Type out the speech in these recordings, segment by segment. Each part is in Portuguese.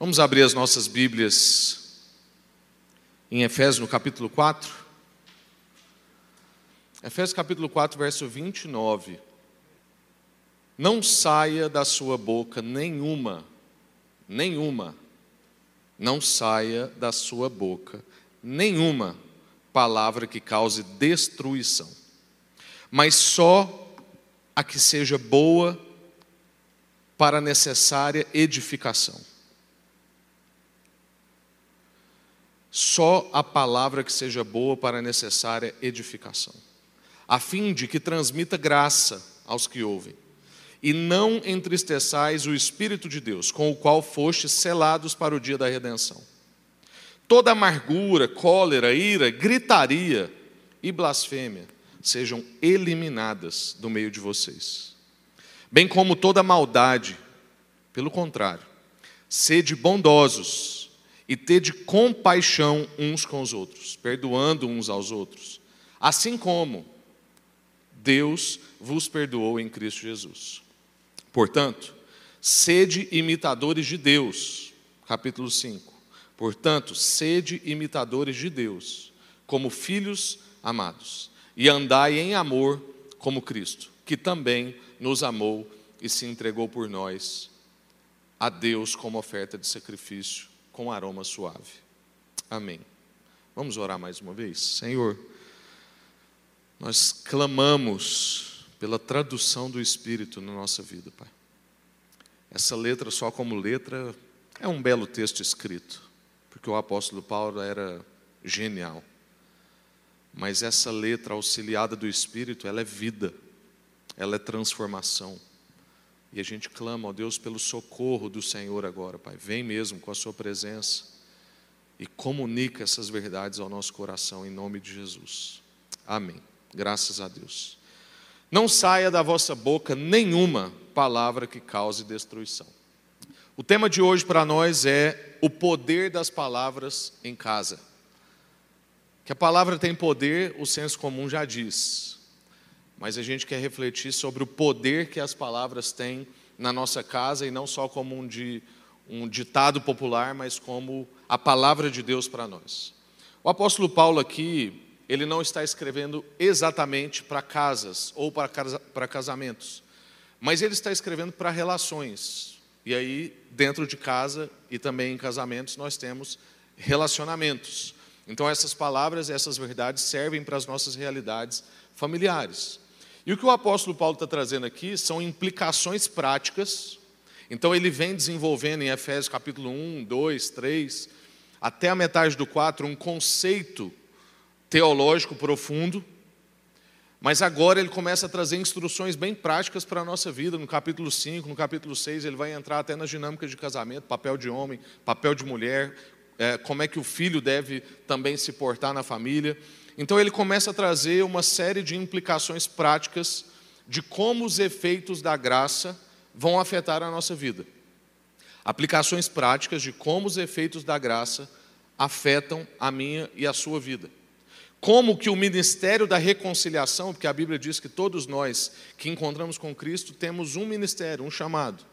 Vamos abrir as nossas Bíblias em Efésios, no capítulo 4. Efésios, capítulo 4, verso 29. Não saia da sua boca nenhuma, nenhuma, não saia da sua boca nenhuma palavra que cause destruição, mas só a que seja boa para necessária edificação. Só a palavra que seja boa para a necessária edificação, a fim de que transmita graça aos que ouvem. E não entristeçais o Espírito de Deus, com o qual fostes selados para o dia da redenção. Toda amargura, cólera, ira, gritaria e blasfêmia sejam eliminadas do meio de vocês. Bem como toda maldade, pelo contrário, sede bondosos e tede compaixão uns com os outros, perdoando uns aos outros, assim como Deus vos perdoou em Cristo Jesus. Portanto, sede imitadores de Deus, capítulo 5 Portanto, sede imitadores de Deus, como filhos amados, e andai em amor como Cristo, que também nos amou e se entregou por nós a Deus como oferta de sacrifício com aroma suave. Amém. Vamos orar mais uma vez? Senhor, nós clamamos pela tradução do Espírito na nossa vida, Pai. Essa letra, só como letra, é um belo texto escrito porque o apóstolo Paulo era genial. Mas essa letra auxiliada do Espírito, ela é vida, ela é transformação. E a gente clama, ó Deus, pelo socorro do Senhor agora, Pai. Vem mesmo com a Sua presença e comunica essas verdades ao nosso coração, em nome de Jesus. Amém. Graças a Deus. Não saia da vossa boca nenhuma palavra que cause destruição. O tema de hoje para nós é o poder das palavras em casa. Que a palavra tem poder, o senso comum já diz. Mas a gente quer refletir sobre o poder que as palavras têm na nossa casa e não só como um, um ditado popular, mas como a palavra de Deus para nós. O apóstolo Paulo aqui, ele não está escrevendo exatamente para casas ou para casamentos, mas ele está escrevendo para relações, e aí, dentro de casa e também em casamentos, nós temos relacionamentos. Então, essas palavras, essas verdades servem para as nossas realidades familiares. E o que o apóstolo Paulo está trazendo aqui são implicações práticas. Então, ele vem desenvolvendo em Efésios capítulo 1, 2, 3, até a metade do 4, um conceito teológico profundo mas agora ele começa a trazer instruções bem práticas para a nossa vida. No capítulo 5, no capítulo 6, ele vai entrar até nas dinâmicas de casamento, papel de homem, papel de mulher, é, como é que o filho deve também se portar na família. Então ele começa a trazer uma série de implicações práticas de como os efeitos da graça vão afetar a nossa vida. Aplicações práticas de como os efeitos da graça afetam a minha e a sua vida como que o ministério da reconciliação, porque a Bíblia diz que todos nós que encontramos com Cristo temos um ministério, um chamado,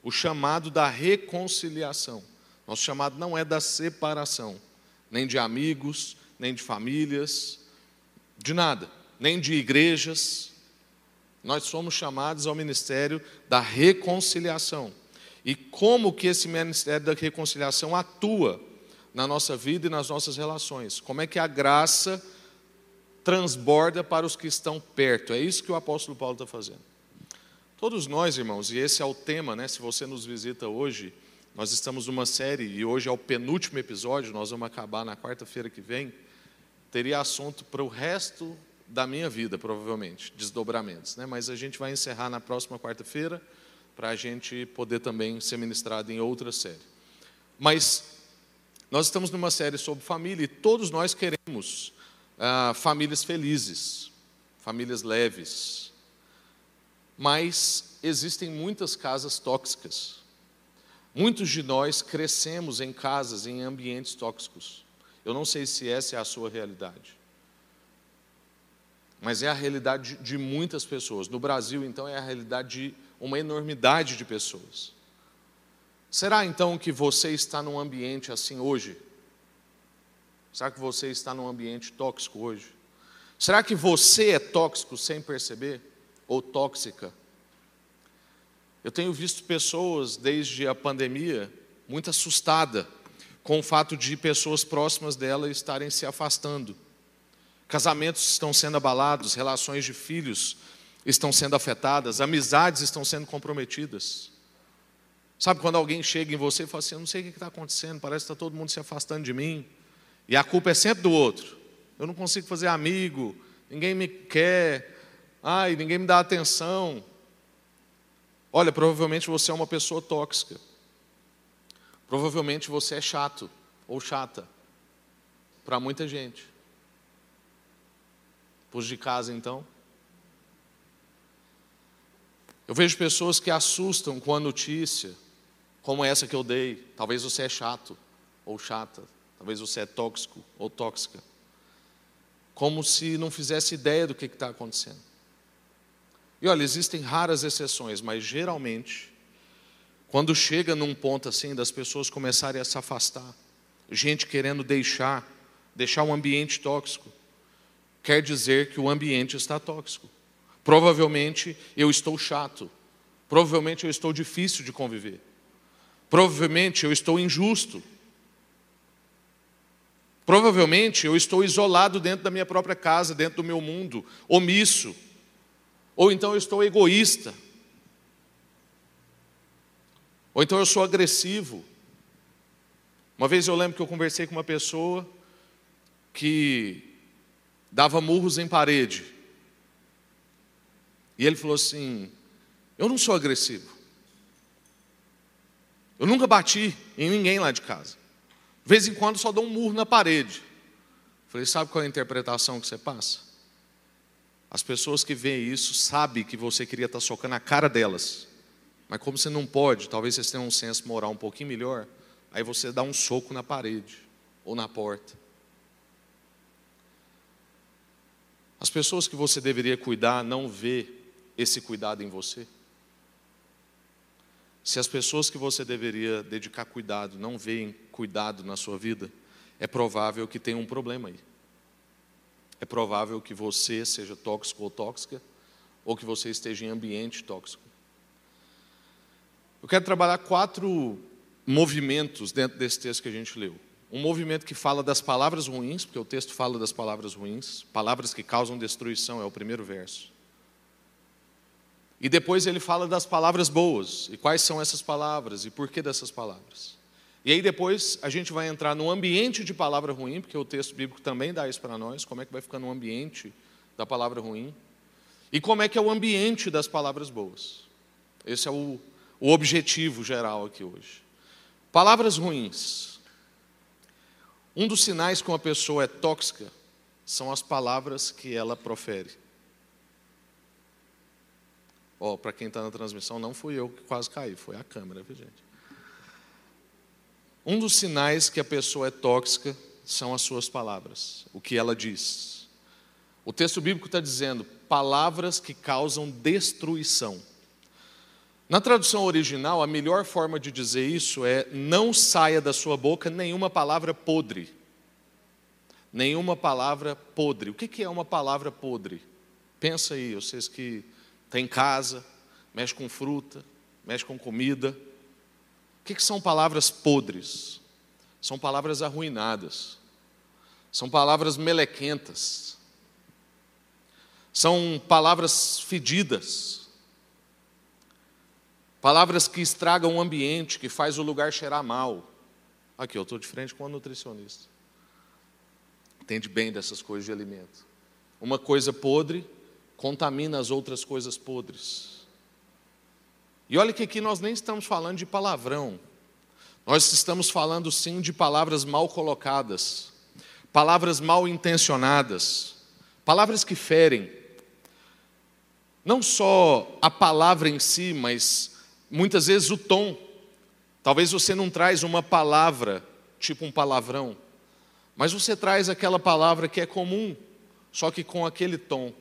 o chamado da reconciliação. Nosso chamado não é da separação, nem de amigos, nem de famílias, de nada, nem de igrejas. Nós somos chamados ao ministério da reconciliação. E como que esse ministério da reconciliação atua na nossa vida e nas nossas relações? Como é que a graça transborda para os que estão perto. É isso que o apóstolo Paulo está fazendo. Todos nós, irmãos, e esse é o tema, né? Se você nos visita hoje, nós estamos numa série e hoje é o penúltimo episódio, nós vamos acabar na quarta-feira que vem. Teria assunto para o resto da minha vida, provavelmente, desdobramentos, né? Mas a gente vai encerrar na próxima quarta-feira para a gente poder também ser ministrado em outra série. Mas nós estamos numa série sobre família e todos nós queremos ah, famílias felizes, famílias leves. Mas existem muitas casas tóxicas. Muitos de nós crescemos em casas, em ambientes tóxicos. Eu não sei se essa é a sua realidade. Mas é a realidade de muitas pessoas. No Brasil, então, é a realidade de uma enormidade de pessoas. Será então que você está num ambiente assim hoje? Será que você está num ambiente tóxico hoje? Será que você é tóxico sem perceber? Ou tóxica? Eu tenho visto pessoas, desde a pandemia, muito assustada com o fato de pessoas próximas dela estarem se afastando. Casamentos estão sendo abalados, relações de filhos estão sendo afetadas, amizades estão sendo comprometidas. Sabe quando alguém chega em você e fala assim: Eu não sei o que está acontecendo, parece que está todo mundo se afastando de mim, e a culpa é sempre do outro. Eu não consigo fazer amigo, ninguém me quer, ai, ninguém me dá atenção. Olha, provavelmente você é uma pessoa tóxica. Provavelmente você é chato ou chata para muita gente. Pus de casa então. Eu vejo pessoas que assustam com a notícia, como essa que eu dei. Talvez você é chato ou chata, talvez você é tóxico ou tóxica. Como se não fizesse ideia do que está acontecendo. E olha, existem raras exceções, mas geralmente, quando chega num ponto assim das pessoas começarem a se afastar, gente querendo deixar, deixar um ambiente tóxico, quer dizer que o ambiente está tóxico. Provavelmente eu estou chato, provavelmente eu estou difícil de conviver, provavelmente eu estou injusto, provavelmente eu estou isolado dentro da minha própria casa, dentro do meu mundo, omisso ou então eu estou egoísta. Ou então eu sou agressivo. Uma vez eu lembro que eu conversei com uma pessoa que dava murros em parede. E ele falou assim: Eu não sou agressivo. Eu nunca bati em ninguém lá de casa. De vez em quando só dou um murro na parede. falei: Sabe qual é a interpretação que você passa? As pessoas que veem isso sabem que você queria estar socando a cara delas. Mas como você não pode, talvez vocês tenham um senso moral um pouquinho melhor, aí você dá um soco na parede ou na porta. As pessoas que você deveria cuidar não vê esse cuidado em você. Se as pessoas que você deveria dedicar cuidado não veem cuidado na sua vida, é provável que tenha um problema aí é provável que você seja tóxico ou tóxica, ou que você esteja em ambiente tóxico. Eu quero trabalhar quatro movimentos dentro desse texto que a gente leu. Um movimento que fala das palavras ruins, porque o texto fala das palavras ruins, palavras que causam destruição, é o primeiro verso. E depois ele fala das palavras boas, e quais são essas palavras, e por que dessas palavras. E aí depois a gente vai entrar no ambiente de palavra ruim, porque o texto bíblico também dá isso para nós, como é que vai ficar no ambiente da palavra ruim. E como é que é o ambiente das palavras boas. Esse é o, o objetivo geral aqui hoje. Palavras ruins. Um dos sinais que uma pessoa é tóxica são as palavras que ela profere. Ó, oh, para quem está na transmissão, não fui eu que quase caí, foi a câmera, viu gente? Um dos sinais que a pessoa é tóxica são as suas palavras, o que ela diz. O texto bíblico está dizendo palavras que causam destruição. Na tradução original, a melhor forma de dizer isso é: não saia da sua boca nenhuma palavra podre. Nenhuma palavra podre. O que é uma palavra podre? Pensa aí, vocês que têm casa, mexe com fruta, mexe com comida. O que, são palavras podres? São palavras arruinadas, são palavras melequentas, são palavras fedidas, palavras que estragam o ambiente, que faz o lugar cheirar mal. Aqui, eu estou de frente com uma nutricionista. Entende bem dessas coisas de alimento. Uma coisa podre contamina as outras coisas podres. E olha que aqui nós nem estamos falando de palavrão. Nós estamos falando sim de palavras mal colocadas, palavras mal intencionadas, palavras que ferem. Não só a palavra em si, mas muitas vezes o tom. Talvez você não traz uma palavra, tipo um palavrão, mas você traz aquela palavra que é comum, só que com aquele tom,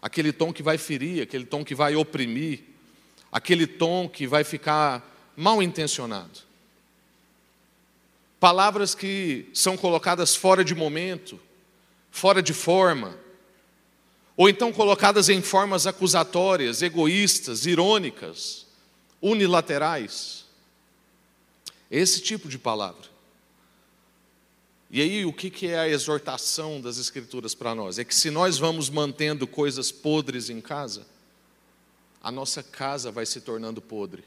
aquele tom que vai ferir, aquele tom que vai oprimir, aquele tom que vai ficar mal intencionado. palavras que são colocadas fora de momento, fora de forma, ou então colocadas em formas acusatórias, egoístas, irônicas, unilaterais. Esse tipo de palavra. E aí, o que é a exortação das Escrituras para nós? É que se nós vamos mantendo coisas podres em casa, a nossa casa vai se tornando podre.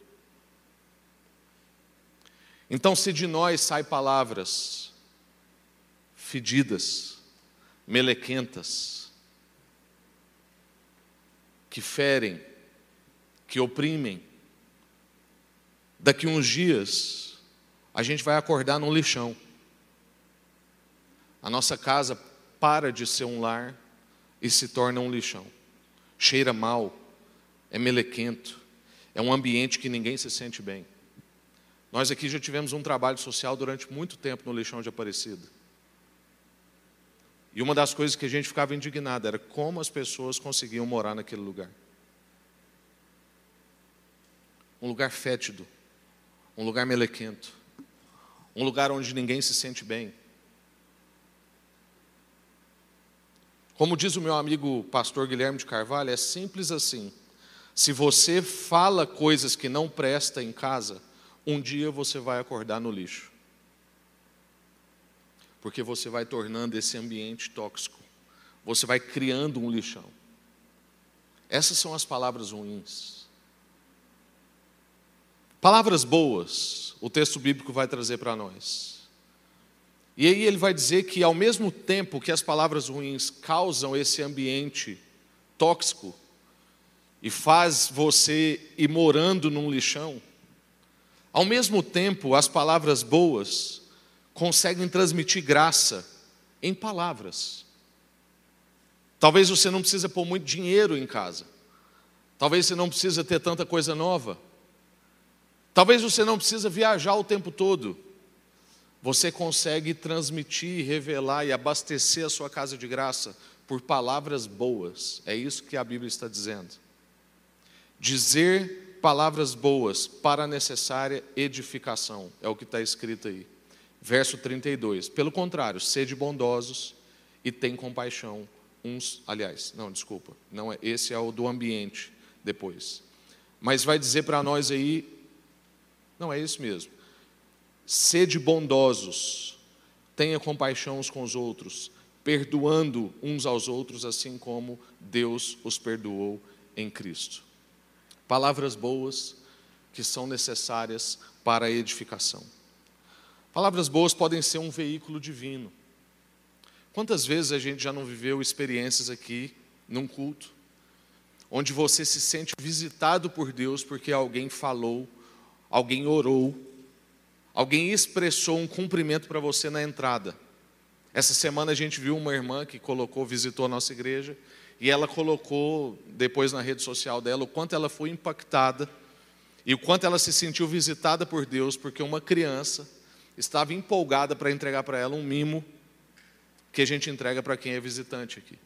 Então, se de nós saem palavras fedidas, melequentas, que ferem, que oprimem, daqui uns dias a gente vai acordar num lixão. A nossa casa para de ser um lar e se torna um lixão. Cheira mal, é melequento, é um ambiente que ninguém se sente bem. Nós aqui já tivemos um trabalho social durante muito tempo no lixão de Aparecida. E uma das coisas que a gente ficava indignado era como as pessoas conseguiam morar naquele lugar. Um lugar fétido, um lugar melequento, um lugar onde ninguém se sente bem. Como diz o meu amigo pastor Guilherme de Carvalho, é simples assim. Se você fala coisas que não presta em casa, um dia você vai acordar no lixo. Porque você vai tornando esse ambiente tóxico. Você vai criando um lixão. Essas são as palavras ruins. Palavras boas, o texto bíblico vai trazer para nós. E aí ele vai dizer que, ao mesmo tempo que as palavras ruins causam esse ambiente tóxico e faz você ir morando num lixão, ao mesmo tempo, as palavras boas conseguem transmitir graça em palavras. Talvez você não precisa pôr muito dinheiro em casa. Talvez você não precisa ter tanta coisa nova. Talvez você não precisa viajar o tempo todo. Você consegue transmitir, revelar e abastecer a sua casa de graça por palavras boas. É isso que a Bíblia está dizendo. Dizer palavras boas para a necessária edificação, é o que está escrito aí. Verso 32. Pelo contrário, sede bondosos e tem compaixão uns, aliás, não, desculpa, não é, esse é o do ambiente depois. Mas vai dizer para nós aí, não é isso mesmo. Sede bondosos, tenha compaixão uns com os outros, perdoando uns aos outros, assim como Deus os perdoou em Cristo. Palavras boas que são necessárias para a edificação. Palavras boas podem ser um veículo divino. Quantas vezes a gente já não viveu experiências aqui, num culto, onde você se sente visitado por Deus porque alguém falou, alguém orou, alguém expressou um cumprimento para você na entrada. Essa semana a gente viu uma irmã que colocou, visitou a nossa igreja, e ela colocou depois na rede social dela o quanto ela foi impactada e o quanto ela se sentiu visitada por Deus, porque uma criança estava empolgada para entregar para ela um mimo que a gente entrega para quem é visitante aqui.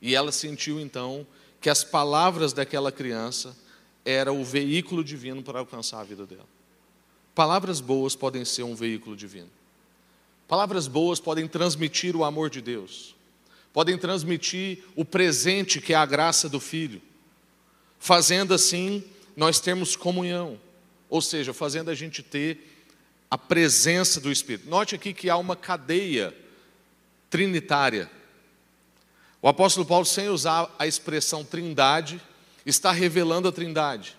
E ela sentiu então que as palavras daquela criança era o veículo divino para alcançar a vida dela. Palavras boas podem ser um veículo divino. Palavras boas podem transmitir o amor de Deus podem transmitir o presente que é a graça do Filho, fazendo assim nós termos comunhão, ou seja, fazendo a gente ter a presença do Espírito. Note aqui que há uma cadeia trinitária. O apóstolo Paulo, sem usar a expressão trindade, está revelando a trindade.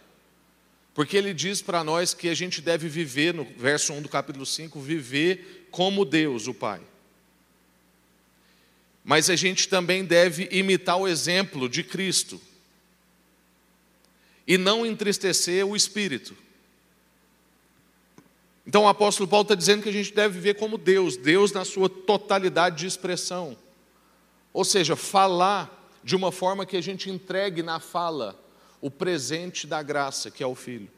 Porque ele diz para nós que a gente deve viver, no verso 1 do capítulo 5, viver como Deus, o Pai. Mas a gente também deve imitar o exemplo de Cristo e não entristecer o espírito. Então o apóstolo Paulo está dizendo que a gente deve viver como Deus, Deus na sua totalidade de expressão. Ou seja, falar de uma forma que a gente entregue na fala o presente da graça, que é o Filho.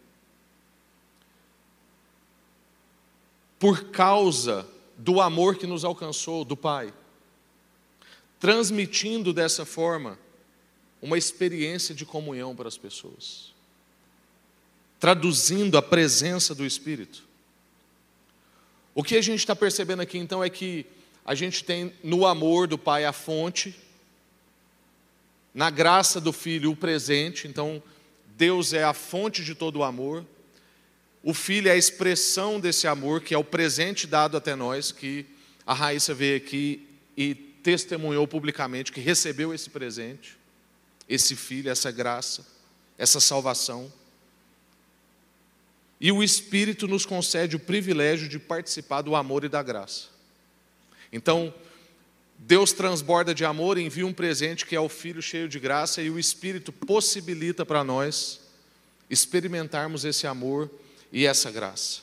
Por causa do amor que nos alcançou do Pai transmitindo dessa forma uma experiência de comunhão para as pessoas, traduzindo a presença do Espírito. O que a gente está percebendo aqui então é que a gente tem no amor do Pai a fonte, na graça do Filho o presente, então Deus é a fonte de todo o amor, o Filho é a expressão desse amor, que é o presente dado até nós, que a Raíssa veio aqui e testemunhou publicamente que recebeu esse presente, esse Filho, essa graça, essa salvação. E o Espírito nos concede o privilégio de participar do amor e da graça. Então, Deus transborda de amor, envia um presente que é o Filho cheio de graça, e o Espírito possibilita para nós experimentarmos esse amor e essa graça.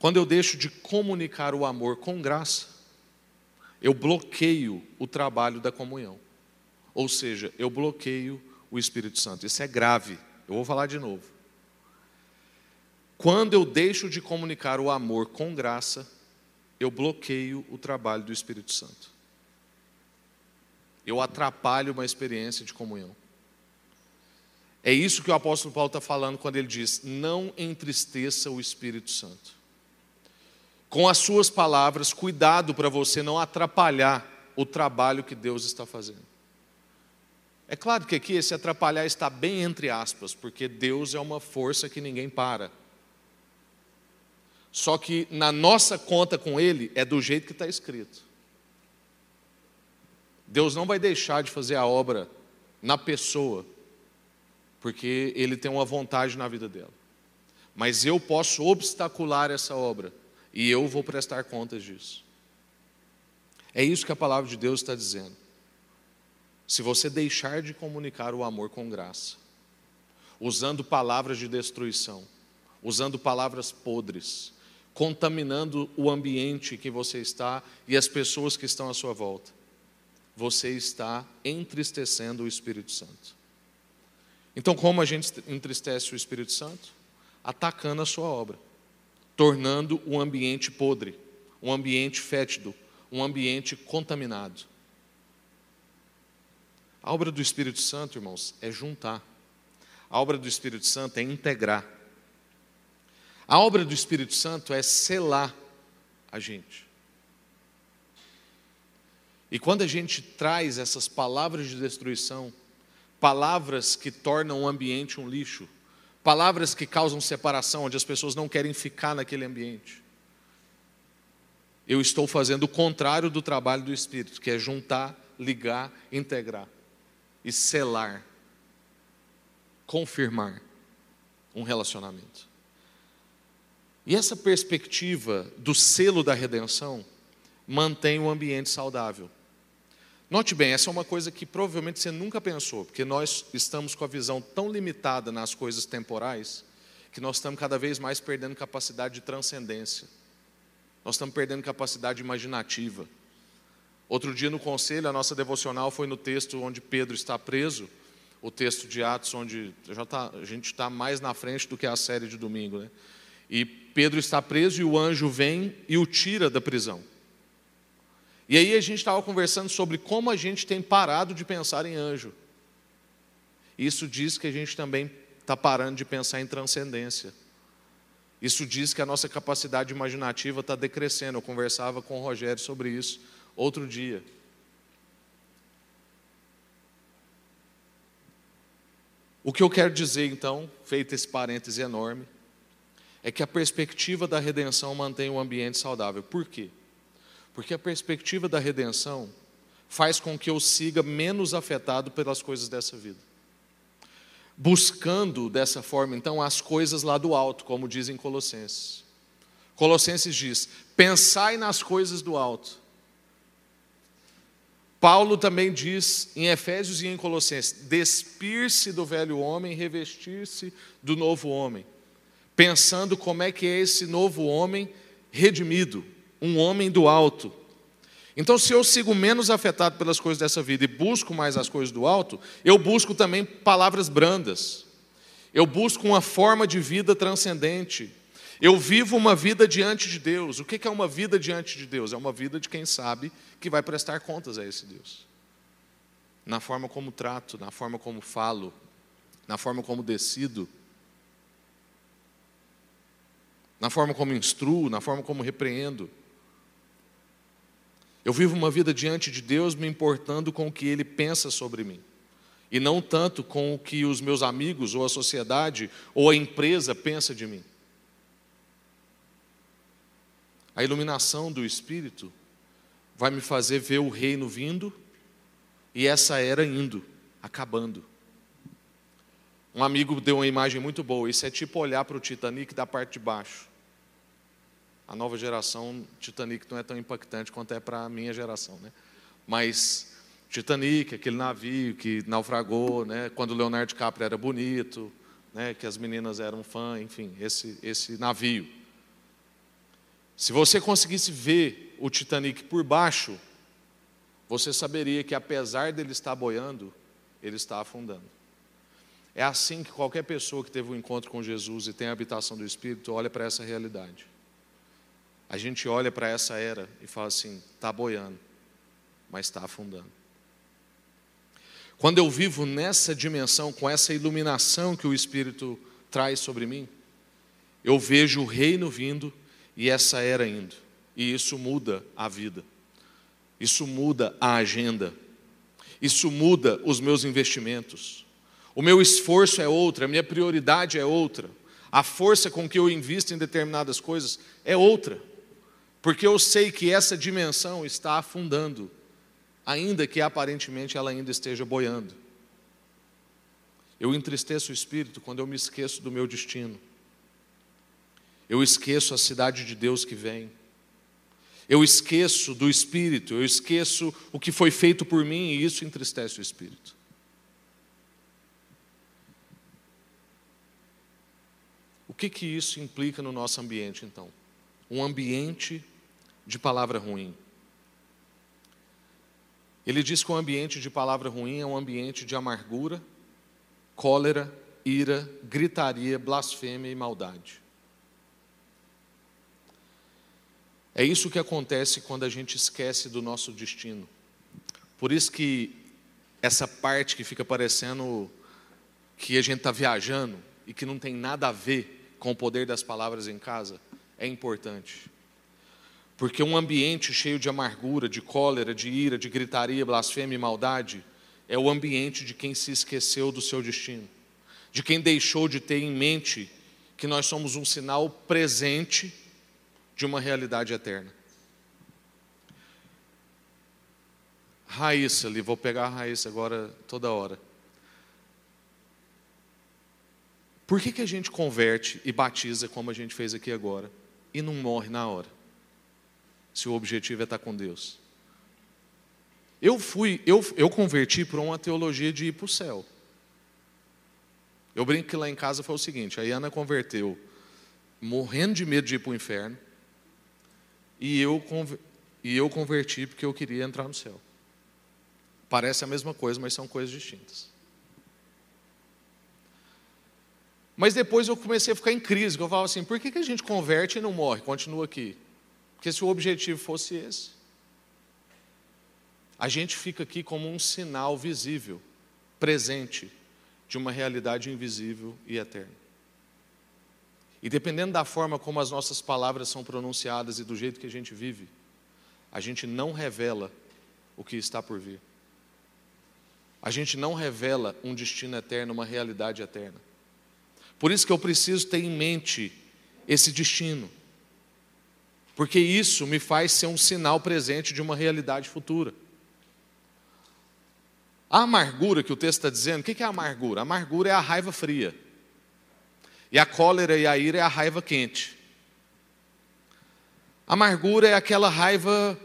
Quando eu deixo de comunicar o amor com graça, eu bloqueio o trabalho da comunhão. Ou seja, eu bloqueio o Espírito Santo. Isso é grave. Eu vou falar de novo. Quando eu deixo de comunicar o amor com graça, eu bloqueio o trabalho do Espírito Santo. Eu atrapalho uma experiência de comunhão. É isso que o apóstolo Paulo está falando quando ele diz: não entristeça o Espírito Santo. Com as suas palavras, cuidado para você não atrapalhar o trabalho que Deus está fazendo. É claro que aqui esse atrapalhar está bem entre aspas, porque Deus é uma força que ninguém para. Só que na nossa conta com Ele é do jeito que está escrito. Deus não vai deixar de fazer a obra na pessoa, porque Ele tem uma vontade na vida dela. Mas eu posso obstacular essa obra, e eu vou prestar contas disso. É isso que a palavra de Deus está dizendo. Se você deixar de comunicar o amor com graça, usando palavras de destruição, usando palavras podres, contaminando o ambiente que você está e as pessoas que estão à sua volta. Você está entristecendo o Espírito Santo. Então, como a gente entristece o Espírito Santo? Atacando a sua obra, tornando o um ambiente podre, um ambiente fétido, um ambiente contaminado. A obra do Espírito Santo, irmãos, é juntar. A obra do Espírito Santo é integrar. A obra do Espírito Santo é selar a gente. E quando a gente traz essas palavras de destruição, palavras que tornam o ambiente um lixo, palavras que causam separação, onde as pessoas não querem ficar naquele ambiente, eu estou fazendo o contrário do trabalho do Espírito, que é juntar, ligar, integrar e selar, confirmar um relacionamento. E essa perspectiva do selo da redenção mantém o ambiente saudável. Note bem, essa é uma coisa que provavelmente você nunca pensou, porque nós estamos com a visão tão limitada nas coisas temporais que nós estamos cada vez mais perdendo capacidade de transcendência. Nós estamos perdendo capacidade imaginativa. Outro dia no conselho, a nossa devocional foi no texto onde Pedro está preso, o texto de Atos, onde já tá, a gente está mais na frente do que a série de domingo, né? E Pedro está preso e o anjo vem e o tira da prisão. E aí a gente estava conversando sobre como a gente tem parado de pensar em anjo. Isso diz que a gente também está parando de pensar em transcendência. Isso diz que a nossa capacidade imaginativa está decrescendo. Eu conversava com o Rogério sobre isso outro dia. O que eu quero dizer então, feito esse parêntese enorme, é que a perspectiva da redenção mantém o um ambiente saudável. Por quê? Porque a perspectiva da redenção faz com que eu siga menos afetado pelas coisas dessa vida. Buscando dessa forma, então, as coisas lá do alto, como dizem Colossenses. Colossenses diz: pensai nas coisas do alto. Paulo também diz em Efésios e em Colossenses: despir-se do velho homem, revestir-se do novo homem pensando como é que é esse novo homem redimido, um homem do alto. Então, se eu sigo menos afetado pelas coisas dessa vida e busco mais as coisas do alto, eu busco também palavras brandas. Eu busco uma forma de vida transcendente. Eu vivo uma vida diante de Deus. O que é uma vida diante de Deus? É uma vida de quem sabe que vai prestar contas a esse Deus. Na forma como trato, na forma como falo, na forma como decido na forma como instruo, na forma como repreendo. Eu vivo uma vida diante de Deus me importando com o que Ele pensa sobre mim, e não tanto com o que os meus amigos, ou a sociedade, ou a empresa pensa de mim. A iluminação do Espírito vai me fazer ver o reino vindo e essa era indo, acabando. Um amigo deu uma imagem muito boa. Isso é tipo olhar para o Titanic da parte de baixo. A nova geração Titanic não é tão impactante quanto é para a minha geração, né? Mas Titanic, aquele navio que naufragou, né? Quando Leonardo DiCaprio era bonito, né? Que as meninas eram fã, enfim, esse esse navio. Se você conseguisse ver o Titanic por baixo, você saberia que apesar dele estar boiando, ele está afundando. É assim que qualquer pessoa que teve um encontro com Jesus e tem a habitação do Espírito olha para essa realidade. A gente olha para essa era e fala assim: está boiando, mas está afundando. Quando eu vivo nessa dimensão, com essa iluminação que o Espírito traz sobre mim, eu vejo o reino vindo e essa era indo. E isso muda a vida. Isso muda a agenda. Isso muda os meus investimentos. O meu esforço é outra, a minha prioridade é outra. A força com que eu invisto em determinadas coisas é outra. Porque eu sei que essa dimensão está afundando, ainda que aparentemente ela ainda esteja boiando. Eu entristeço o espírito quando eu me esqueço do meu destino. Eu esqueço a cidade de Deus que vem. Eu esqueço do Espírito, eu esqueço o que foi feito por mim e isso entristece o Espírito. O que, que isso implica no nosso ambiente, então? Um ambiente de palavra ruim. Ele diz que o ambiente de palavra ruim é um ambiente de amargura, cólera, ira, gritaria, blasfêmia e maldade. É isso que acontece quando a gente esquece do nosso destino. Por isso que essa parte que fica parecendo que a gente está viajando e que não tem nada a ver com o poder das palavras em casa é importante. Porque um ambiente cheio de amargura, de cólera, de ira, de gritaria, blasfêmia e maldade é o ambiente de quem se esqueceu do seu destino, de quem deixou de ter em mente que nós somos um sinal presente de uma realidade eterna. Raíssa ali, vou pegar a Raíssa agora toda hora. Por que, que a gente converte e batiza como a gente fez aqui agora e não morre na hora? Se o objetivo é estar com Deus. Eu fui, eu, eu converti por uma teologia de ir para o céu. Eu brinco que lá em casa foi o seguinte: a Ana converteu morrendo de medo de ir para o inferno, e eu, e eu converti porque eu queria entrar no céu. Parece a mesma coisa, mas são coisas distintas. Mas depois eu comecei a ficar em crise, eu falava assim, por que, que a gente converte e não morre, continua aqui? Porque se o objetivo fosse esse, a gente fica aqui como um sinal visível, presente, de uma realidade invisível e eterna. E dependendo da forma como as nossas palavras são pronunciadas e do jeito que a gente vive, a gente não revela o que está por vir. A gente não revela um destino eterno, uma realidade eterna. Por isso que eu preciso ter em mente esse destino. Porque isso me faz ser um sinal presente de uma realidade futura. A amargura que o texto está dizendo, o que é a amargura? A amargura é a raiva fria. E a cólera e a ira é a raiva quente. A amargura é aquela raiva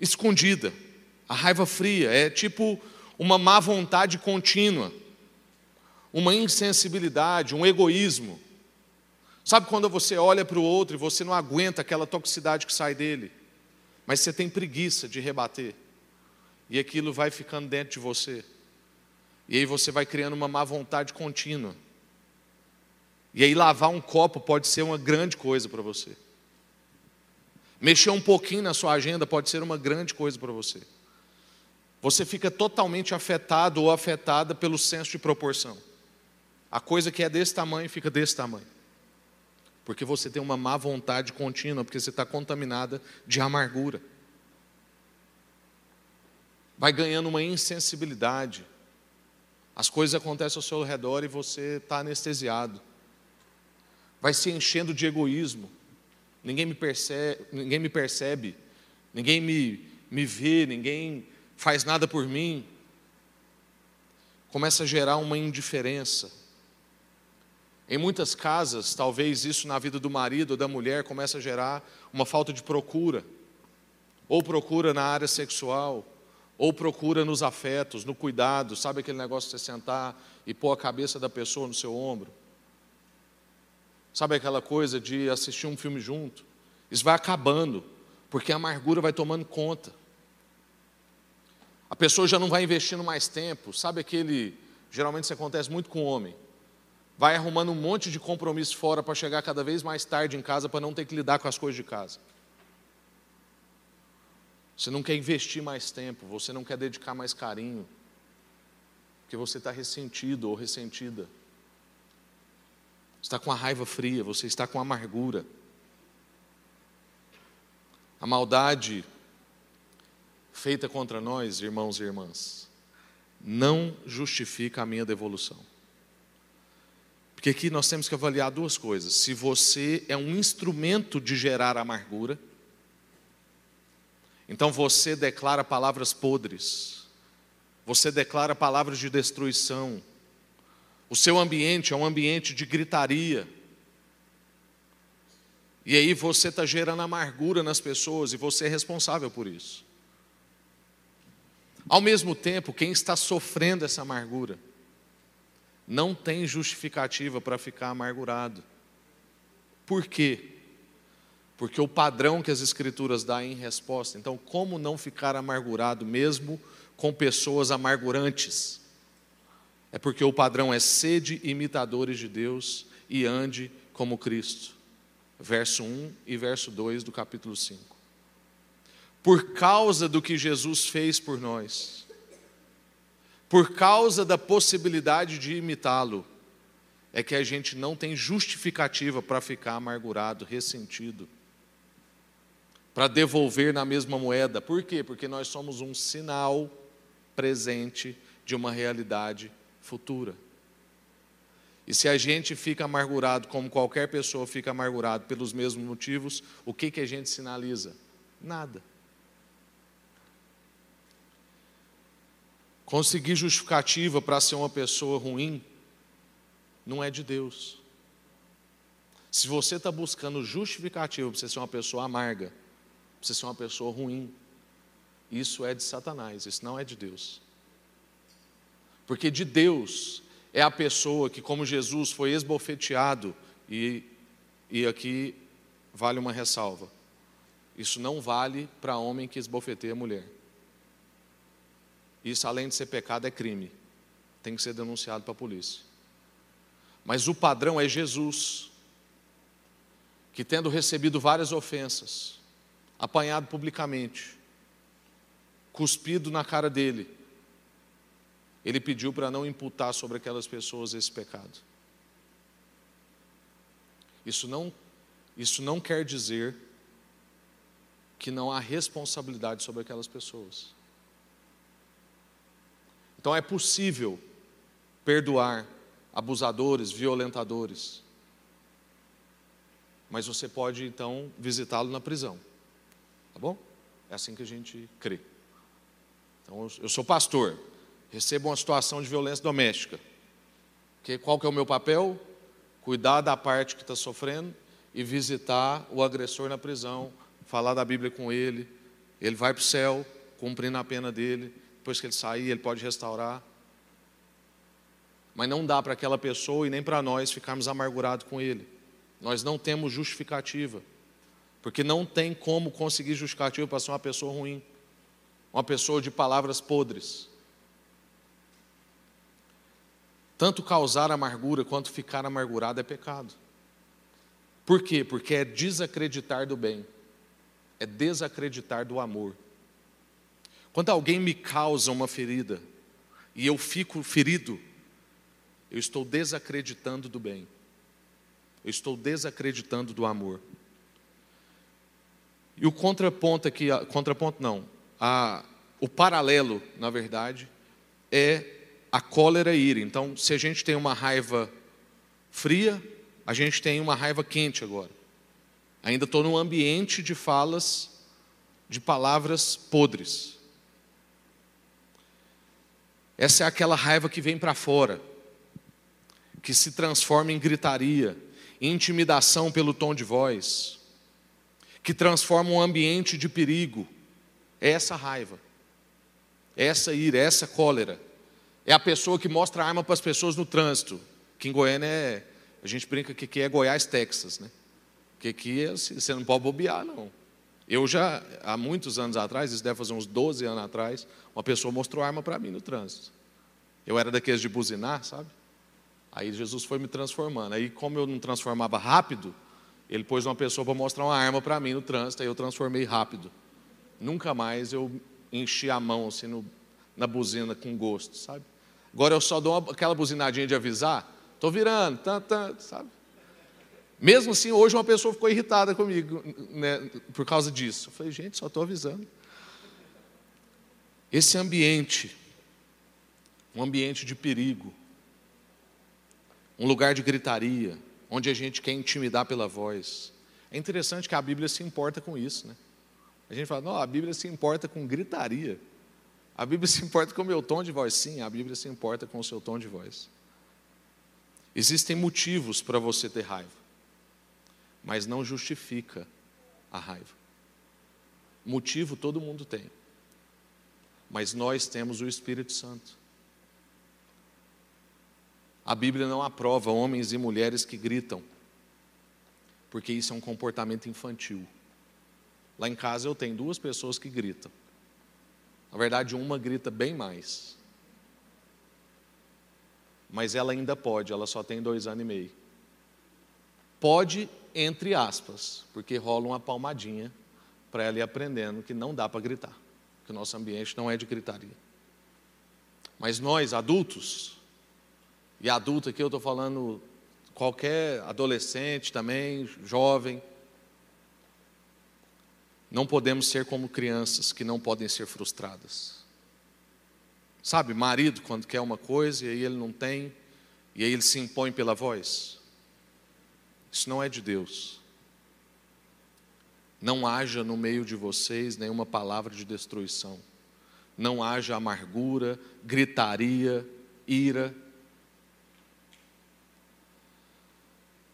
escondida, a raiva fria, é tipo uma má vontade contínua, uma insensibilidade, um egoísmo. Sabe quando você olha para o outro e você não aguenta aquela toxicidade que sai dele, mas você tem preguiça de rebater, e aquilo vai ficando dentro de você, e aí você vai criando uma má vontade contínua. E aí, lavar um copo pode ser uma grande coisa para você. Mexer um pouquinho na sua agenda pode ser uma grande coisa para você. Você fica totalmente afetado ou afetada pelo senso de proporção. A coisa que é desse tamanho fica desse tamanho. Porque você tem uma má vontade contínua, porque você está contaminada de amargura. Vai ganhando uma insensibilidade. As coisas acontecem ao seu redor e você está anestesiado. Vai se enchendo de egoísmo. Ninguém me percebe, ninguém me, percebe, ninguém me, me vê, ninguém faz nada por mim. Começa a gerar uma indiferença. Em muitas casas, talvez isso na vida do marido ou da mulher começa a gerar uma falta de procura, ou procura na área sexual, ou procura nos afetos, no cuidado, sabe aquele negócio de você sentar e pôr a cabeça da pessoa no seu ombro? Sabe aquela coisa de assistir um filme junto? Isso vai acabando, porque a amargura vai tomando conta. A pessoa já não vai investindo mais tempo, sabe aquele. Geralmente isso acontece muito com o homem vai arrumando um monte de compromisso fora para chegar cada vez mais tarde em casa para não ter que lidar com as coisas de casa. Você não quer investir mais tempo, você não quer dedicar mais carinho, porque você está ressentido ou ressentida. Está com a raiva fria, você está com amargura. A maldade feita contra nós, irmãos e irmãs, não justifica a minha devolução. Porque aqui nós temos que avaliar duas coisas. Se você é um instrumento de gerar amargura, então você declara palavras podres, você declara palavras de destruição, o seu ambiente é um ambiente de gritaria, e aí você está gerando amargura nas pessoas e você é responsável por isso. Ao mesmo tempo, quem está sofrendo essa amargura não tem justificativa para ficar amargurado. Por quê? Porque o padrão que as Escrituras dão em resposta. Então, como não ficar amargurado mesmo com pessoas amargurantes? É porque o padrão é sede imitadores de Deus e ande como Cristo. Verso 1 e verso 2 do capítulo 5. Por causa do que Jesus fez por nós, por causa da possibilidade de imitá-lo, é que a gente não tem justificativa para ficar amargurado, ressentido, para devolver na mesma moeda. Por quê? Porque nós somos um sinal presente de uma realidade futura. E se a gente fica amargurado, como qualquer pessoa fica amargurado pelos mesmos motivos, o que, que a gente sinaliza? Nada. Conseguir justificativa para ser uma pessoa ruim não é de Deus. Se você está buscando justificativa para você ser uma pessoa amarga, para você ser uma pessoa ruim, isso é de Satanás, isso não é de Deus. Porque de Deus é a pessoa que, como Jesus, foi esbofeteado, e, e aqui vale uma ressalva: isso não vale para homem que esbofeteia mulher. Isso, além de ser pecado, é crime. Tem que ser denunciado para a polícia. Mas o padrão é Jesus, que tendo recebido várias ofensas, apanhado publicamente, cuspido na cara dele, ele pediu para não imputar sobre aquelas pessoas esse pecado. Isso não, isso não quer dizer que não há responsabilidade sobre aquelas pessoas. Então é possível perdoar abusadores, violentadores. Mas você pode então visitá-lo na prisão. Tá bom? É assim que a gente crê. Então eu sou pastor, recebo uma situação de violência doméstica. Que, qual que é o meu papel? Cuidar da parte que está sofrendo e visitar o agressor na prisão, falar da Bíblia com ele. Ele vai para o céu, cumprindo a pena dele, depois que ele sair, ele pode restaurar. Mas não dá para aquela pessoa e nem para nós ficarmos amargurados com ele. Nós não temos justificativa. Porque não tem como conseguir justificativa para ser uma pessoa ruim. Uma pessoa de palavras podres. Tanto causar amargura quanto ficar amargurado é pecado. Por quê? Porque é desacreditar do bem, é desacreditar do amor. Quando alguém me causa uma ferida e eu fico ferido, eu estou desacreditando do bem. Eu estou desacreditando do amor. E o contraponto aqui, contraponto não, a, o paralelo, na verdade, é a cólera e ira. Então, se a gente tem uma raiva fria, a gente tem uma raiva quente agora. Ainda estou num ambiente de falas, de palavras podres. Essa é aquela raiva que vem para fora, que se transforma em gritaria, em intimidação pelo tom de voz, que transforma um ambiente de perigo. É essa raiva, é essa ira, é essa cólera. É a pessoa que mostra a arma para as pessoas no trânsito, que em Goiânia é, a gente brinca que aqui é Goiás, Texas, né? Que aqui é, você não pode bobear, não. Eu já, há muitos anos atrás, isso deve fazer uns 12 anos atrás, uma pessoa mostrou arma para mim no trânsito. Eu era daqueles de buzinar, sabe? Aí Jesus foi me transformando. Aí, como eu não transformava rápido, ele pôs uma pessoa para mostrar uma arma para mim no trânsito, aí eu transformei rápido. Nunca mais eu enchi a mão assim no, na buzina com gosto, sabe? Agora eu só dou uma, aquela buzinadinha de avisar, estou virando, tá, tá, sabe? Mesmo assim, hoje uma pessoa ficou irritada comigo né, por causa disso. Eu falei, gente, só estou avisando. Esse ambiente, um ambiente de perigo, um lugar de gritaria, onde a gente quer intimidar pela voz. É interessante que a Bíblia se importa com isso, né? A gente fala, não, a Bíblia se importa com gritaria. A Bíblia se importa com o meu tom de voz. Sim, a Bíblia se importa com o seu tom de voz. Existem motivos para você ter raiva, mas não justifica a raiva. Motivo todo mundo tem, mas nós temos o Espírito Santo. A Bíblia não aprova homens e mulheres que gritam, porque isso é um comportamento infantil. Lá em casa eu tenho duas pessoas que gritam. Na verdade, uma grita bem mais. Mas ela ainda pode, ela só tem dois anos e meio. Pode, entre aspas, porque rola uma palmadinha para ela ir aprendendo que não dá para gritar, que o nosso ambiente não é de gritaria. Mas nós, adultos, e adulto aqui eu estou falando qualquer adolescente também, jovem. Não podemos ser como crianças que não podem ser frustradas. Sabe, marido quando quer uma coisa e aí ele não tem, e aí ele se impõe pela voz. Isso não é de Deus. Não haja no meio de vocês nenhuma palavra de destruição. Não haja amargura, gritaria, ira,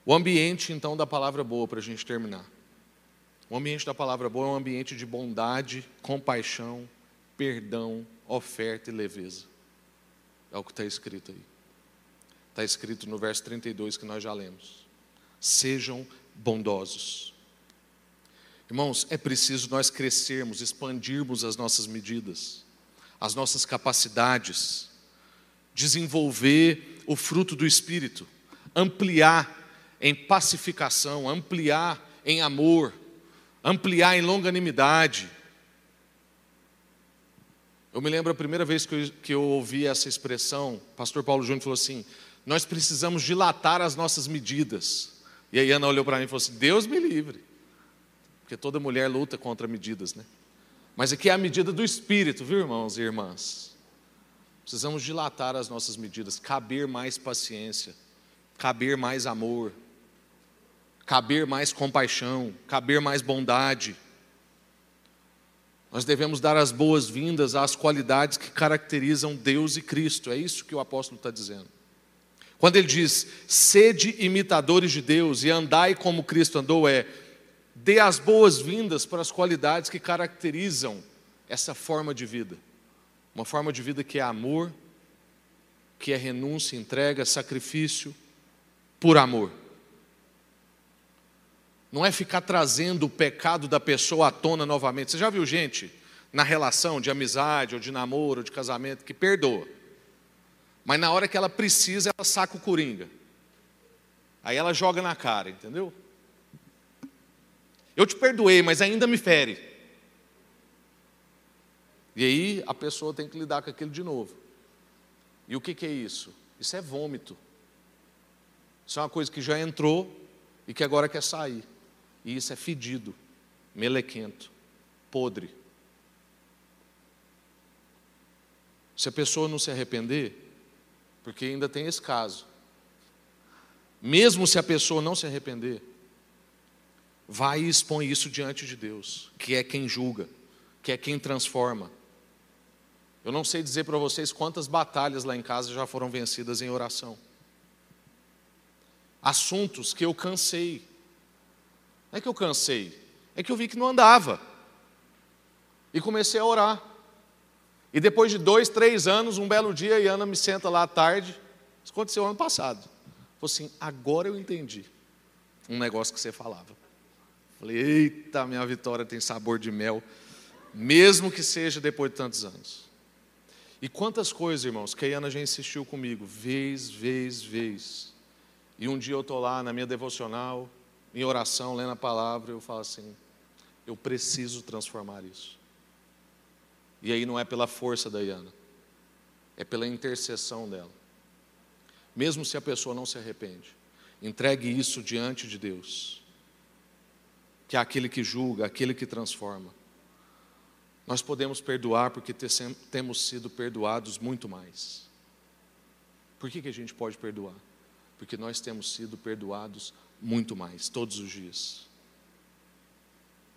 O ambiente, então, da palavra boa, para a gente terminar. O ambiente da palavra boa é um ambiente de bondade, compaixão, perdão, oferta e leveza. É o que está escrito aí. Está escrito no verso 32 que nós já lemos. Sejam bondosos. Irmãos, é preciso nós crescermos, expandirmos as nossas medidas, as nossas capacidades, desenvolver o fruto do Espírito, ampliar em pacificação, ampliar em amor, ampliar em longanimidade. Eu me lembro a primeira vez que eu, que eu ouvi essa expressão, pastor Paulo Júnior falou assim: Nós precisamos dilatar as nossas medidas. E aí Ana olhou para mim e falou assim: Deus me livre. Porque toda mulher luta contra medidas, né? Mas aqui é a medida do espírito, viu, irmãos e irmãs? Precisamos dilatar as nossas medidas, caber mais paciência, caber mais amor, caber mais compaixão, caber mais bondade. Nós devemos dar as boas-vindas às qualidades que caracterizam Deus e Cristo, é isso que o apóstolo está dizendo. Quando ele diz, sede imitadores de Deus e andai como Cristo andou, é dê as boas-vindas para as qualidades que caracterizam essa forma de vida. Uma forma de vida que é amor, que é renúncia, entrega, sacrifício, por amor. Não é ficar trazendo o pecado da pessoa à tona novamente. Você já viu gente na relação de amizade, ou de namoro, ou de casamento, que perdoa. Mas na hora que ela precisa, ela saca o coringa. Aí ela joga na cara, entendeu? Eu te perdoei, mas ainda me fere. E aí a pessoa tem que lidar com aquilo de novo. E o que, que é isso? Isso é vômito. Isso é uma coisa que já entrou e que agora quer sair. E isso é fedido, melequento, podre. Se a pessoa não se arrepender, porque ainda tem esse caso, mesmo se a pessoa não se arrepender, vai e expõe isso diante de Deus, que é quem julga, que é quem transforma. Eu não sei dizer para vocês quantas batalhas lá em casa já foram vencidas em oração. Assuntos que eu cansei. Não é que eu cansei, é que eu vi que não andava. E comecei a orar. E depois de dois, três anos, um belo dia, a Iana me senta lá à tarde. Isso aconteceu ano passado. Falei assim: agora eu entendi um negócio que você falava. Falei: eita, minha vitória tem sabor de mel, mesmo que seja depois de tantos anos. E quantas coisas, irmãos, que a Iana já insistiu comigo, vez, vez, vez. E um dia eu estou lá na minha devocional, em oração, lendo a palavra, e eu falo assim: eu preciso transformar isso. E aí não é pela força da Iana, é pela intercessão dela. Mesmo se a pessoa não se arrepende, entregue isso diante de Deus, que é aquele que julga, aquele que transforma. Nós podemos perdoar porque temos sido perdoados muito mais. Por que, que a gente pode perdoar? Porque nós temos sido perdoados muito mais, todos os dias.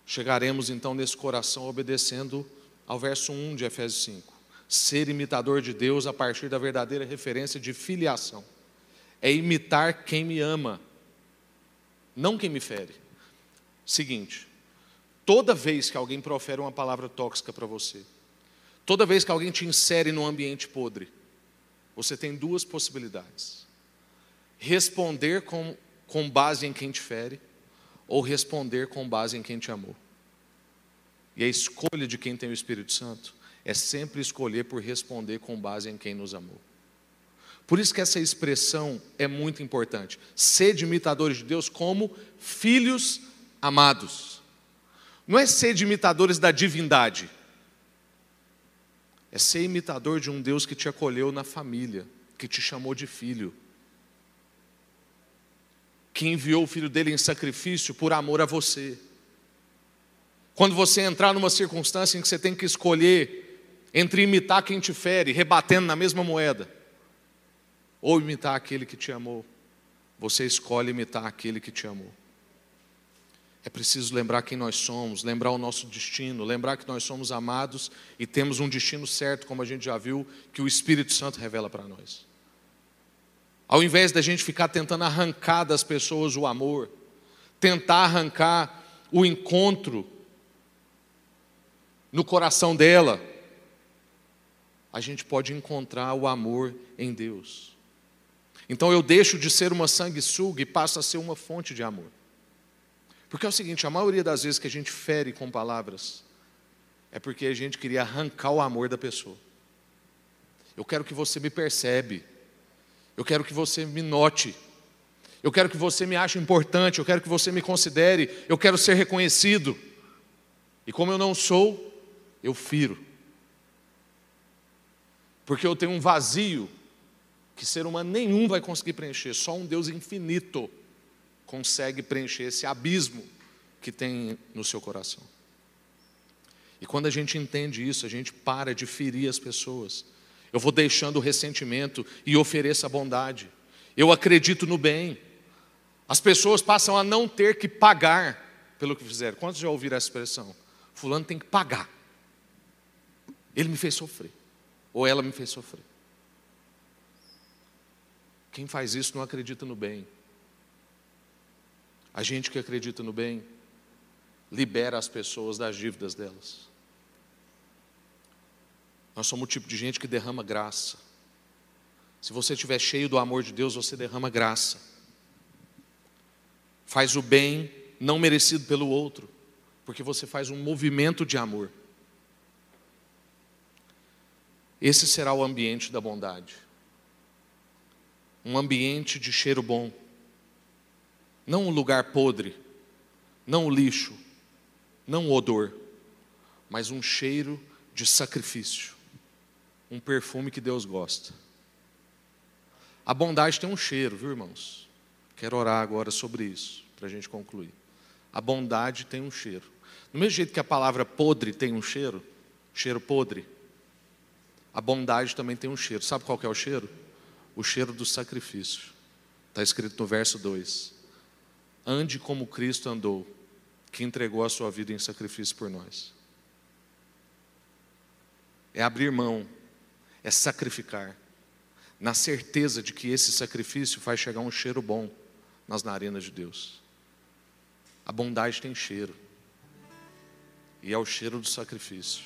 Chegaremos então nesse coração obedecendo ao verso 1 de Efésios 5. Ser imitador de Deus a partir da verdadeira referência de filiação. É imitar quem me ama, não quem me fere. Seguinte, Toda vez que alguém profere uma palavra tóxica para você, toda vez que alguém te insere num ambiente podre, você tem duas possibilidades: responder com, com base em quem te fere, ou responder com base em quem te amou. E a escolha de quem tem o Espírito Santo é sempre escolher por responder com base em quem nos amou. Por isso que essa expressão é muito importante. Sede imitadores de Deus como filhos amados. Não é ser imitadores da divindade, é ser imitador de um Deus que te acolheu na família, que te chamou de filho, que enviou o filho dele em sacrifício por amor a você. Quando você entrar numa circunstância em que você tem que escolher entre imitar quem te fere, rebatendo na mesma moeda, ou imitar aquele que te amou, você escolhe imitar aquele que te amou. É preciso lembrar quem nós somos, lembrar o nosso destino, lembrar que nós somos amados e temos um destino certo, como a gente já viu, que o Espírito Santo revela para nós. Ao invés da gente ficar tentando arrancar das pessoas o amor, tentar arrancar o encontro no coração dela, a gente pode encontrar o amor em Deus. Então eu deixo de ser uma sanguessuga e passo a ser uma fonte de amor. Porque é o seguinte: a maioria das vezes que a gente fere com palavras, é porque a gente queria arrancar o amor da pessoa. Eu quero que você me percebe, eu quero que você me note, eu quero que você me ache importante, eu quero que você me considere, eu quero ser reconhecido. E como eu não sou, eu firo. Porque eu tenho um vazio que ser humano nenhum vai conseguir preencher, só um Deus infinito consegue preencher esse abismo que tem no seu coração. E quando a gente entende isso, a gente para de ferir as pessoas. Eu vou deixando o ressentimento e ofereço a bondade. Eu acredito no bem. As pessoas passam a não ter que pagar pelo que fizeram. Quantos já ouviram essa expressão? Fulano tem que pagar. Ele me fez sofrer. Ou ela me fez sofrer. Quem faz isso não acredita no bem. A gente que acredita no bem, libera as pessoas das dívidas delas. Nós somos o tipo de gente que derrama graça. Se você estiver cheio do amor de Deus, você derrama graça. Faz o bem não merecido pelo outro, porque você faz um movimento de amor. Esse será o ambiente da bondade. Um ambiente de cheiro bom não um lugar podre, não o lixo, não o odor, mas um cheiro de sacrifício, um perfume que Deus gosta. A bondade tem um cheiro, viu irmãos? Quero orar agora sobre isso. para a gente concluir. A bondade tem um cheiro. Do mesmo jeito que a palavra podre tem um cheiro, cheiro podre, a bondade também tem um cheiro. Sabe qual é o cheiro? O cheiro do sacrifício. Está escrito no verso 2. Ande como Cristo andou, que entregou a sua vida em sacrifício por nós. É abrir mão, é sacrificar, na certeza de que esse sacrifício faz chegar um cheiro bom nas narinas de Deus. A bondade tem cheiro, e é o cheiro do sacrifício.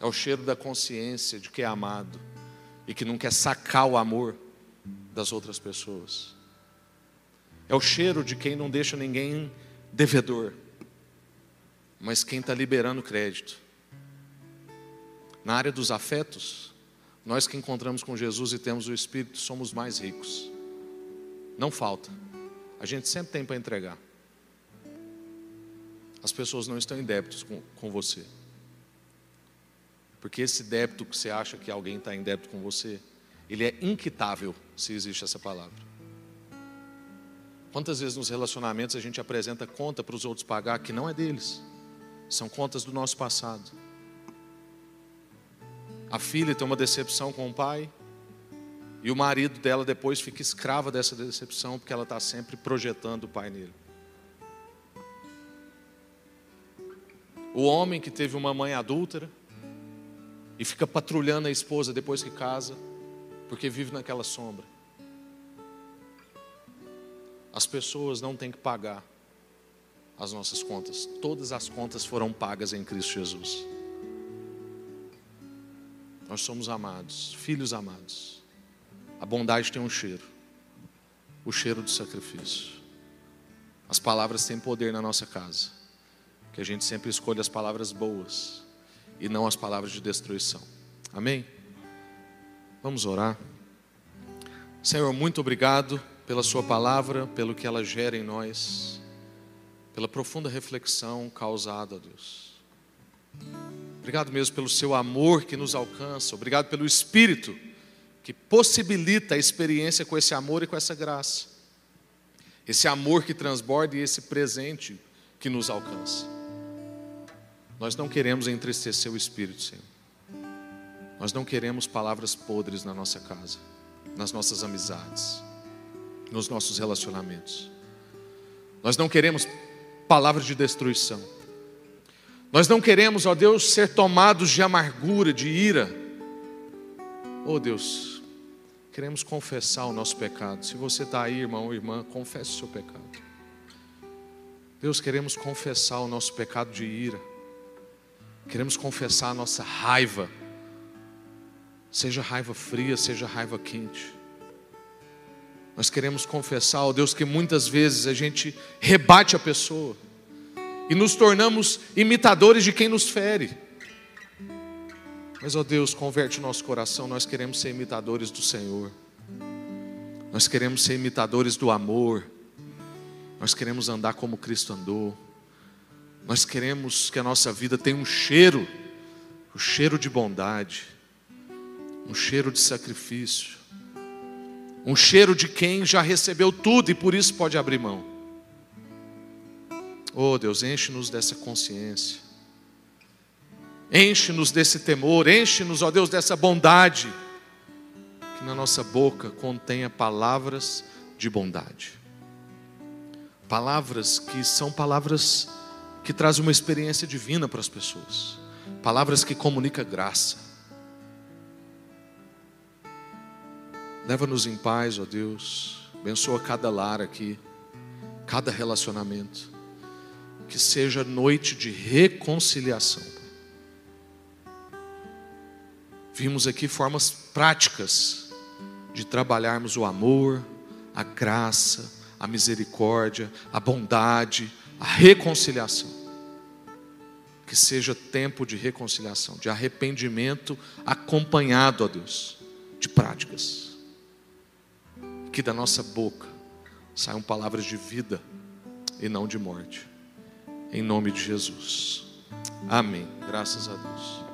É o cheiro da consciência de que é amado e que não quer sacar o amor das outras pessoas. É o cheiro de quem não deixa ninguém devedor, mas quem está liberando crédito. Na área dos afetos, nós que encontramos com Jesus e temos o Espírito, somos mais ricos. Não falta. A gente sempre tem para entregar. As pessoas não estão em débitos com, com você. Porque esse débito que você acha que alguém está em débito com você, ele é inquitável, se existe essa palavra. Quantas vezes nos relacionamentos a gente apresenta conta para os outros pagar que não é deles, são contas do nosso passado. A filha tem uma decepção com o pai, e o marido dela depois fica escrava dessa decepção, porque ela está sempre projetando o pai nele. O homem que teve uma mãe adúltera, e fica patrulhando a esposa depois que casa, porque vive naquela sombra. As pessoas não têm que pagar as nossas contas, todas as contas foram pagas em Cristo Jesus. Nós somos amados, filhos amados. A bondade tem um cheiro, o cheiro do sacrifício. As palavras têm poder na nossa casa, que a gente sempre escolha as palavras boas e não as palavras de destruição. Amém? Vamos orar. Senhor, muito obrigado pela Sua palavra, pelo que ela gera em nós, pela profunda reflexão causada, a Deus. Obrigado mesmo pelo Seu amor que nos alcança, obrigado pelo Espírito que possibilita a experiência com esse amor e com essa graça. Esse amor que transborda e esse presente que nos alcança. Nós não queremos entristecer o Espírito, Senhor. Nós não queremos palavras podres na nossa casa, nas nossas amizades, nos nossos relacionamentos. Nós não queremos palavras de destruição. Nós não queremos, ó Deus, ser tomados de amargura, de ira. Oh Deus, queremos confessar o nosso pecado. Se você está aí, irmão ou irmã, confesse o seu pecado. Deus, queremos confessar o nosso pecado de ira Queremos confessar a nossa raiva, seja raiva fria, seja raiva quente. Nós queremos confessar, ó Deus, que muitas vezes a gente rebate a pessoa e nos tornamos imitadores de quem nos fere. Mas, ó Deus, converte o nosso coração, nós queremos ser imitadores do Senhor. Nós queremos ser imitadores do amor. Nós queremos andar como Cristo andou. Nós queremos que a nossa vida tenha um cheiro, um cheiro de bondade, um cheiro de sacrifício, um cheiro de quem já recebeu tudo e por isso pode abrir mão. Oh Deus, enche-nos dessa consciência, enche-nos desse temor, enche-nos, ó Deus, dessa bondade, que na nossa boca contenha palavras de bondade, palavras que são palavras que traz uma experiência divina para as pessoas. Palavras que comunicam graça. Leva-nos em paz, ó Deus. Abençoa cada lar aqui, cada relacionamento. Que seja noite de reconciliação. Vimos aqui formas práticas de trabalharmos o amor, a graça, a misericórdia, a bondade, a reconciliação que seja tempo de reconciliação, de arrependimento acompanhado, ó Deus, de práticas. Que da nossa boca saiam palavras de vida e não de morte. Em nome de Jesus. Amém. Graças a Deus.